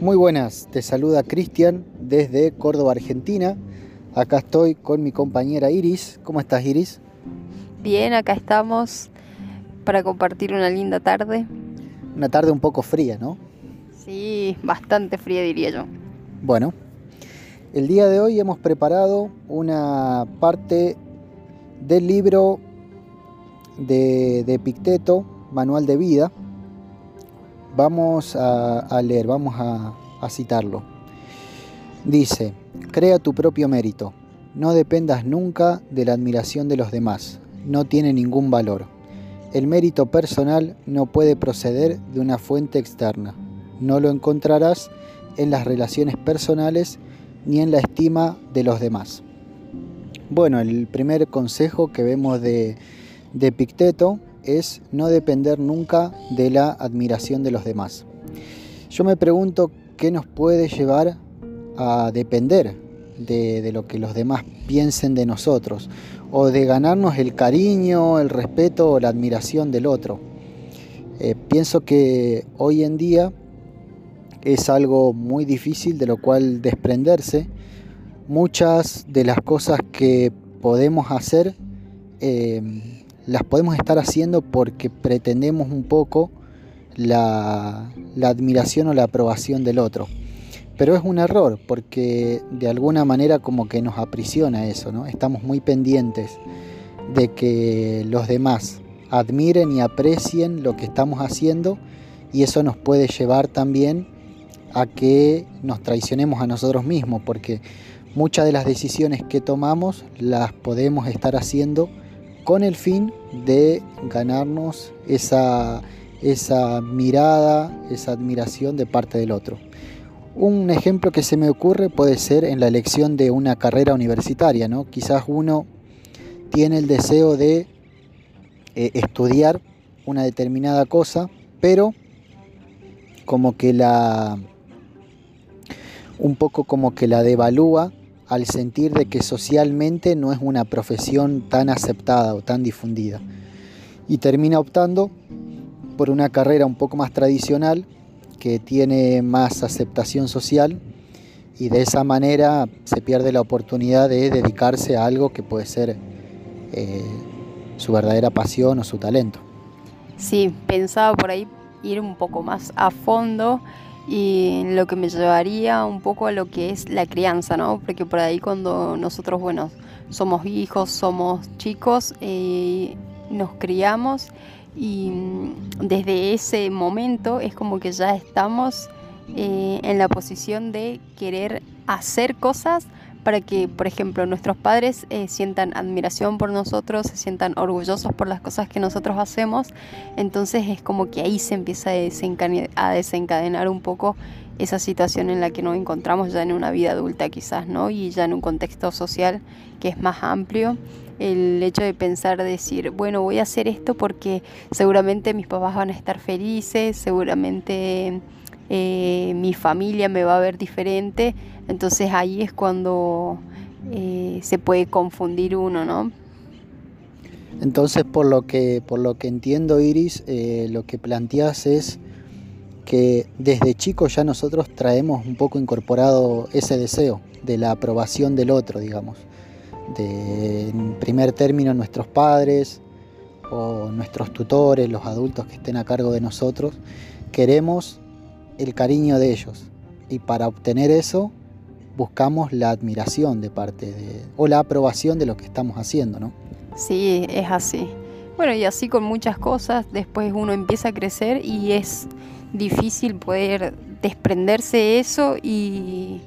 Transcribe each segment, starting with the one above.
Muy buenas, te saluda Cristian desde Córdoba, Argentina. Acá estoy con mi compañera Iris. ¿Cómo estás, Iris? Bien, acá estamos para compartir una linda tarde. Una tarde un poco fría, ¿no? Sí, bastante fría diría yo. Bueno, el día de hoy hemos preparado una parte del libro de, de Picteto, Manual de Vida. Vamos a, leer, vamos a, citarlo. Dice, crea tu propio mérito, no dependas nunca de la admiración de los demás, no tiene ningún valor. El mérito personal no puede proceder de una fuente externa, no lo encontrarás en las relaciones personales ni en la estima de los demás. Bueno, el primer consejo que vemos de, de Picteto es no depender nunca de la admiración de los demás. Yo me pregunto qué nos puede llevar a depender de, lo que los demás piensen de nosotros o de ganarnos el cariño, el respeto o la admiración del otro. Eh, pienso que hoy en día es algo muy difícil de lo cual desprenderse. Muchas de las cosas que podemos hacer eh, las podemos estar haciendo porque pretendemos un poco la, admiración o la aprobación del otro. Pero es un error porque de alguna manera como que nos aprisiona eso, ¿no? Estamos muy pendientes de que los demás admiren y aprecien lo que estamos haciendo y eso nos puede llevar también a que nos traicionemos a nosotros mismos porque muchas de las decisiones que tomamos las podemos estar haciendo con el fin de ganarnos esa, esa mirada, esa admiración de parte del otro. Un ejemplo que se me ocurre puede ser en la elección de una carrera universitaria, ¿no? Quizás uno tiene el deseo de eh, estudiar una determinada cosa, pero como que la un poco como que la devalúa al sentir de que socialmente no es una profesión tan aceptada o tan difundida. Y termina optando por una carrera un poco más tradicional que tiene más aceptación social y de esa manera se pierde la oportunidad de dedicarse a algo que puede ser eh, su verdadera pasión o su talento. Sí, pensaba por ahí ir un poco más a fondo y lo que me llevaría un poco a lo que es la crianza, ¿no? Porque por ahí cuando nosotros, bueno, somos hijos, somos chicos, eh, nos criamos y mm, desde ese momento es como que ya estamos eh, en la posición de querer hacer cosas para que, por ejemplo, nuestros padres eh, sientan admiración por nosotros, se sientan orgullosos por las cosas que nosotros hacemos. Entonces es como que ahí se empieza a desencadenar, un poco esa situación en la que nos encontramos ya en una vida adulta quizás, ¿no? Y ya en un contexto social que es más amplio. El hecho de pensar, decir, bueno, voy a hacer esto porque seguramente mis papás van a estar felices, seguramente eh, mi familia me va a ver diferente entonces ahí es cuando eh, se puede confundir uno, ¿no? Entonces, por lo que, por lo que entiendo, Iris, eh, lo que planteas es que desde chicos ya nosotros traemos un poco incorporado ese deseo de la aprobación del otro, digamos. En primer término, nuestros padres o nuestros tutores, los adultos que estén a cargo de nosotros, queremos el cariño de ellos. Y para obtener eso, buscamos la admiración de parte de, o la aprobación de lo que estamos haciendo, ¿no? Sí, es así. Bueno, y así con muchas cosas, después uno empieza a crecer y es difícil poder desprenderse de eso y,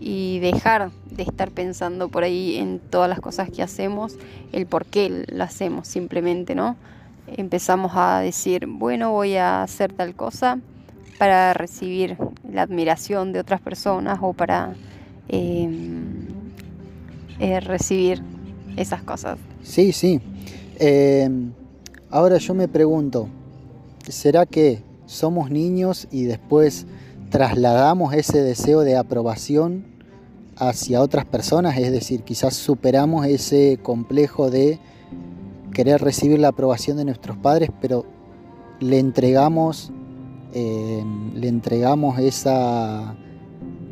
y dejar de estar pensando por ahí en todas las cosas que hacemos, el por qué lo hacemos simplemente, ¿no? Empezamos a decir, bueno, voy a hacer tal cosa para recibir la admiración de otras personas o para Em, eh, recibir esas cosas. Sí, sí. Em, ahora yo me pregunto, ¿será que somos niños y después trasladamos ese deseo de aprobación hacia otras personas? Es decir, quizás superamos ese complejo de querer recibir la aprobación de nuestros padres, pero le entregamos eh, le entregamos esa,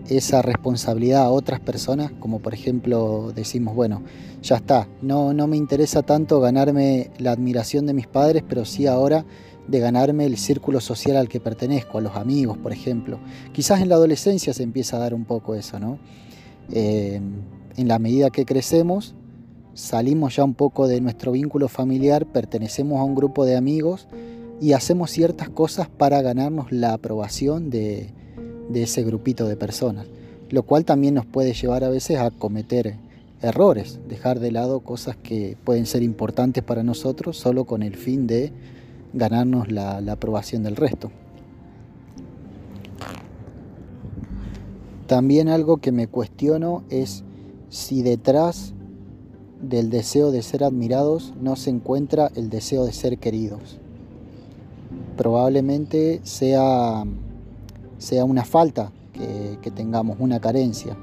esa responsabilidad a otras personas, como por ejemplo decimos, bueno, ya está, no, no me interesa tanto ganarme la admiración de mis padres, pero sí ahora de ganarme el círculo social al que pertenezco, a los amigos, por ejemplo. Quizás en la adolescencia se empieza a dar un poco eso, ¿no? Eh, en la medida que crecemos, salimos ya un poco de nuestro vínculo familiar, pertenecemos a un grupo de amigos y hacemos ciertas cosas para ganarnos la aprobación de, ese grupito de personas, lo cual también nos puede llevar a veces a cometer errores, dejar de lado cosas que pueden ser importantes para nosotros solo con el fin de ganarnos la, aprobación del resto. También algo que me cuestiono es si detrás del deseo de ser admirados no se encuentra el deseo de ser queridos. Probablemente sea, sea una falta que, tengamos, una carencia,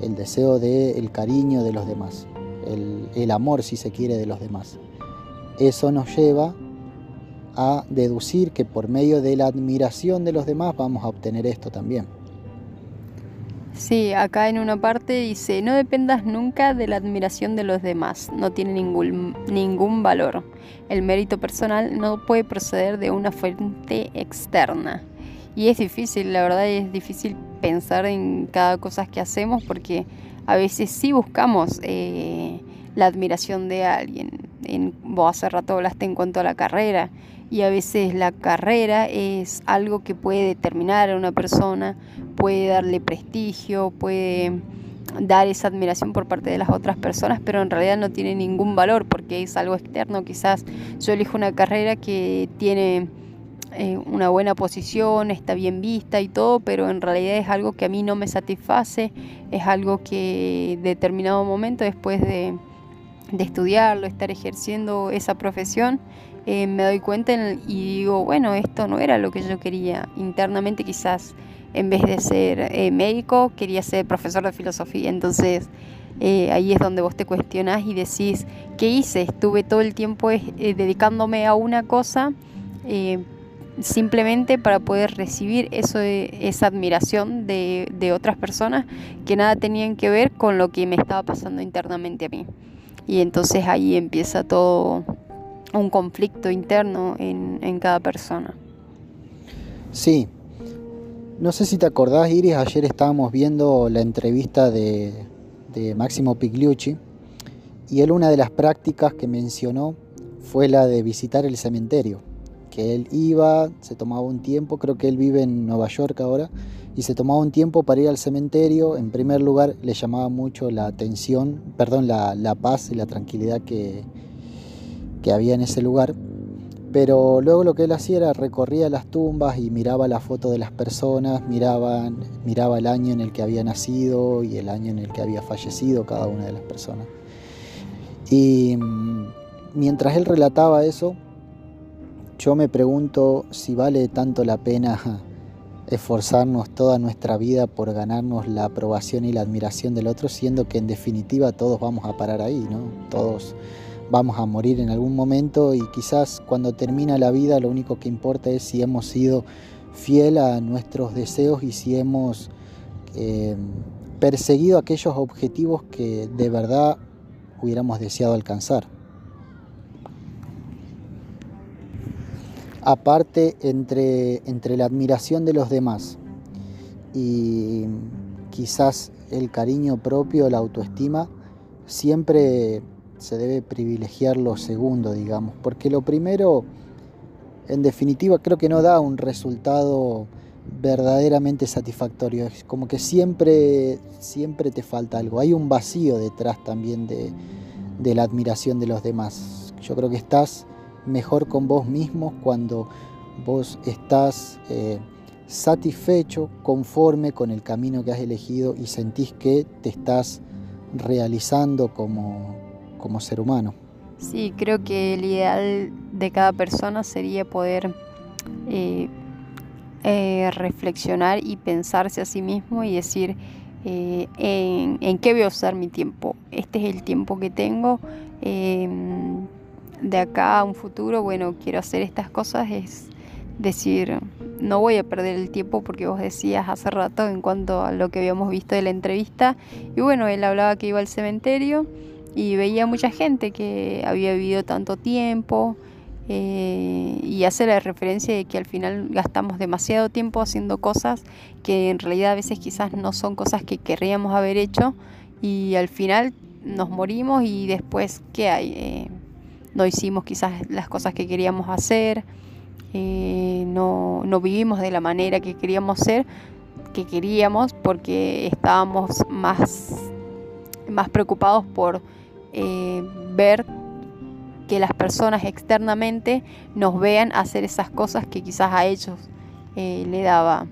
el deseo del el cariño de los demás, el amor, si se quiere, de los demás. Eso nos lleva a deducir que por medio de la admiración de los demás vamos a obtener esto también. Sí, acá en una parte dice, no dependas nunca de la admiración de los demás, no tiene ningún, ningún valor. El mérito personal no puede proceder de una fuente externa. Y es difícil, la verdad es difícil pensar en cada cosa que hacemos porque a veces sí buscamos eh, la admiración de alguien. En, vos hace rato hablaste en cuanto a la carrera y a veces la carrera es algo que puede determinar a una persona, puede darle prestigio, puede dar esa admiración por parte de las otras personas, pero en realidad no tiene ningún valor porque es algo externo. Quizás yo elijo una carrera que tiene eh, una buena posición, está bien vista y todo, pero en realidad es algo que a mí no me satisface, es algo que en determinado momento después de, de estudiarlo, estar ejerciendo esa profesión, eh, me doy cuenta y digo, bueno, esto no era lo que yo quería. Internamente quizás en vez de ser eh, médico, quería ser profesor de filosofía. Entonces eh, ahí es donde vos te cuestionás y decís, ¿qué hice? Estuve todo el tiempo dedicándome a una cosa simplemente para poder recibir eso esa admiración de, de otras personas que nada tenían que ver con lo que me estaba pasando internamente a mí. Y entonces ahí empieza todo un conflicto interno en, cada persona. Sí. No sé si te acordás, Iris, ayer estábamos viendo la entrevista de, de Máximo Pigliucci y él una de las prácticas que mencionó fue la de visitar el cementerio, que él iba, se tomaba un tiempo, creo que él vive en Nueva York ahora, y se tomaba un tiempo para ir al cementerio. En primer lugar, le llamaba mucho la atención, perdón, la, la paz y la tranquilidad que, que había en ese lugar. Pero luego lo que él hacía era recorría las tumbas y miraba la foto de las personas, miraba, miraba el año en el que había nacido y el año en el que había fallecido cada una de las personas. Y mm, mientras él relataba eso, yo me pregunto si vale tanto la pena esforzarnos toda nuestra vida por ganarnos la aprobación y la admiración del otro, siendo que en definitiva todos vamos a parar ahí, ¿no? Todos vamos a morir en algún momento y quizás cuando termina la vida lo único que importa es si hemos sido fiel a nuestros deseos y si hemos eh, perseguido aquellos objetivos que de verdad hubiéramos deseado alcanzar. Aparte, entre, entre la admiración de los demás y quizás el cariño propio, la autoestima, siempre se debe privilegiar lo segundo, digamos, porque lo primero, en definitiva, creo que no da un resultado verdaderamente satisfactorio. Es como que siempre, siempre te falta algo. Hay un vacío detrás también de, la admiración de los demás. Yo creo que estás mejor con vos mismo cuando vos estás eh, satisfecho, conforme con el camino que has elegido y sentís que te estás realizando como, como ser humano. Sí, creo que el ideal de cada persona sería poder eh, eh, reflexionar y pensarse a sí mismo y decir eh, en, qué voy a usar mi tiempo. Este es el tiempo que tengo. Em, de acá a un futuro, bueno, quiero hacer estas cosas. Es decir, no voy a perder el tiempo porque vos decías hace rato en cuanto a lo que habíamos visto de la entrevista. Y bueno, él hablaba que iba al cementerio y veía mucha gente que había vivido tanto tiempo eh, y hace la referencia de que al final gastamos demasiado tiempo haciendo cosas que en realidad a veces quizás no son cosas que querríamos haber hecho y al final nos morimos y después, ¿qué hay? Eh, no hicimos quizás las cosas que queríamos hacer, eh, no, no, vivimos de la manera que queríamos ser, que queríamos, porque estábamos más, más preocupados por eh, ver que las personas externamente nos vean hacer esas cosas que quizás a ellos eh, le daba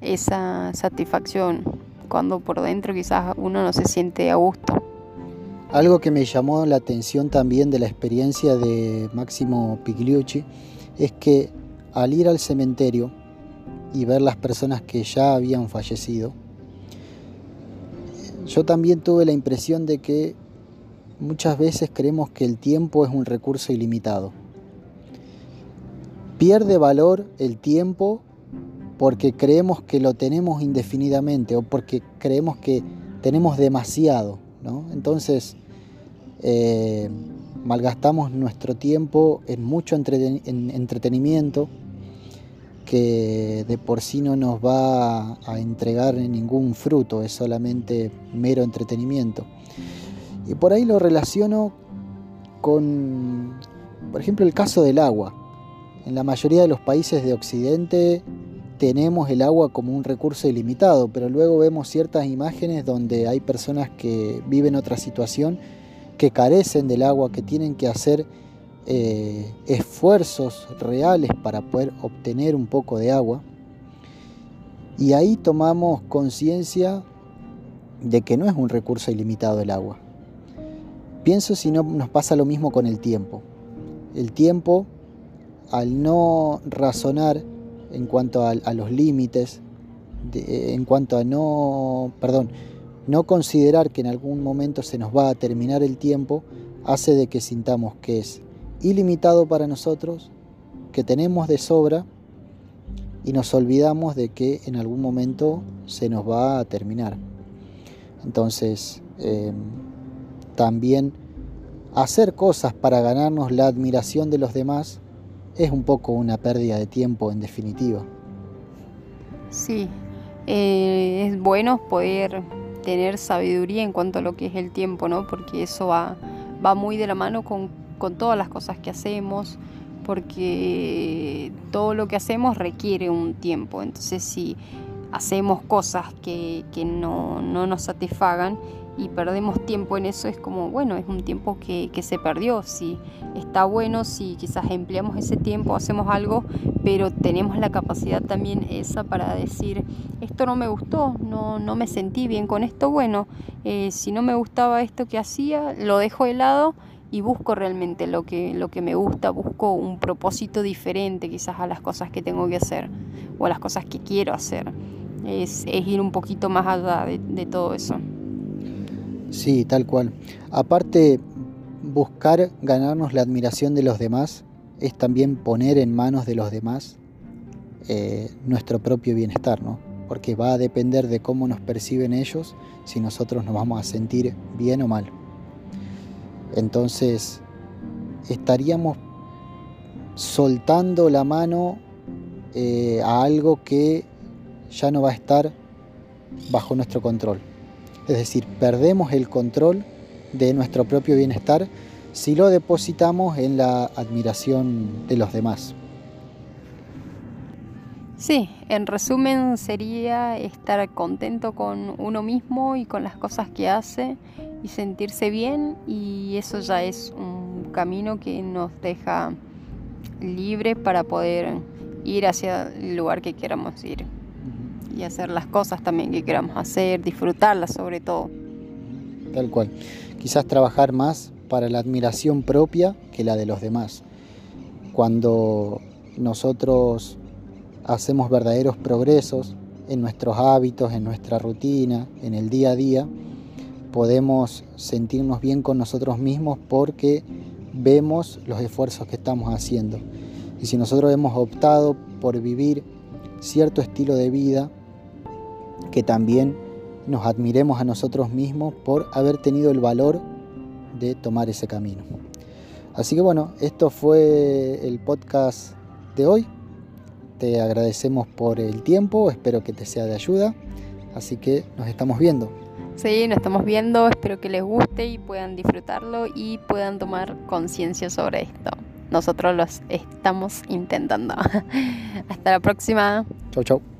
esa satisfacción cuando por dentro quizás uno no se siente a gusto. Algo que me llamó la atención también de la experiencia de Máximo Pigliucci es que al ir al cementerio y ver las personas que ya habían fallecido, yo también tuve la impresión de que muchas veces creemos que el tiempo es un recurso ilimitado. Pierde valor el tiempo porque creemos que lo tenemos indefinidamente o porque creemos que tenemos demasiado. ¿no? Entonces, eh, malgastamos nuestro tiempo en mucho entretenimiento que de por sí no nos va a entregar ningún fruto, es solamente mero entretenimiento. Y por ahí lo relaciono con, por ejemplo, el caso del agua. En la mayoría de los países de Occidente tenemos el agua como un recurso ilimitado, pero luego vemos ciertas imágenes donde hay personas que viven otra situación que carecen del agua, que tienen que hacer eh, esfuerzos reales para poder obtener un poco de agua. Y ahí tomamos conciencia de que no es un recurso ilimitado el agua. Pienso si no nos pasa lo mismo con el tiempo. El tiempo, al no razonar en cuanto a, los límites, en cuanto a no, perdón, no considerar que en algún momento se nos va a terminar el tiempo hace de que sintamos que es ilimitado para nosotros, que tenemos de sobra y nos olvidamos de que en algún momento se nos va a terminar. Entonces, em, también hacer cosas para ganarnos la admiración de los demás es un poco una pérdida de tiempo en definitiva. Sí, eh, es bueno poder tener sabiduría en cuanto a lo que es el tiempo, ¿no? Porque eso va, va muy de la mano con, con todas las cosas que hacemos, porque todo lo que hacemos requiere un tiempo. Entonces, si hacemos cosas que, que no, no, nos satisfagan y perdemos tiempo en eso, es como, bueno, es un tiempo que, que, se perdió. Si está bueno, si quizás empleamos ese tiempo, hacemos algo, pero tenemos la capacidad también esa para decir, esto no me gustó, no, no me sentí bien con esto, bueno, eh, si no me gustaba esto que hacía, lo dejo de lado y busco realmente lo que, lo que me gusta, busco un propósito diferente quizás a las cosas que tengo que hacer o a las cosas que quiero hacer. Es, es ir un poquito más allá de, de todo eso. Sí, tal cual. Aparte, buscar ganarnos la admiración de los demás es también poner en manos de los demás eh, nuestro propio bienestar, ¿no? Porque va a depender de cómo nos perciben ellos si nosotros nos vamos a sentir bien o mal. Entonces, estaríamos soltando la mano eh, a algo que ya no va a estar bajo nuestro control. Es decir, perdemos el control de nuestro propio bienestar si lo depositamos en la admiración de los demás. Sí, en resumen sería estar contento con uno mismo y con las cosas que hace y sentirse bien y eso ya es un camino que nos deja libre para poder ir hacia el lugar que queramos ir y hacer las cosas también que queramos hacer, disfrutarlas sobre todo. Tal cual. Quizás trabajar más para la admiración propia que la de los demás. Cuando nosotros hacemos verdaderos progresos en nuestros hábitos, en nuestra rutina, en el día a día, podemos sentirnos bien con nosotros mismos porque vemos los esfuerzos que estamos haciendo. Y si nosotros hemos optado por vivir cierto estilo de vida, que también nos admiremos a nosotros mismos por haber tenido el valor de tomar ese camino. Así que bueno, esto fue el podcast de hoy. Te agradecemos por el tiempo, espero que te sea de ayuda. Así que nos estamos viendo. Sí, nos estamos viendo, espero que les guste y puedan disfrutarlo y puedan tomar conciencia sobre esto. Nosotros los estamos intentando. Hasta la próxima. Chau, chau.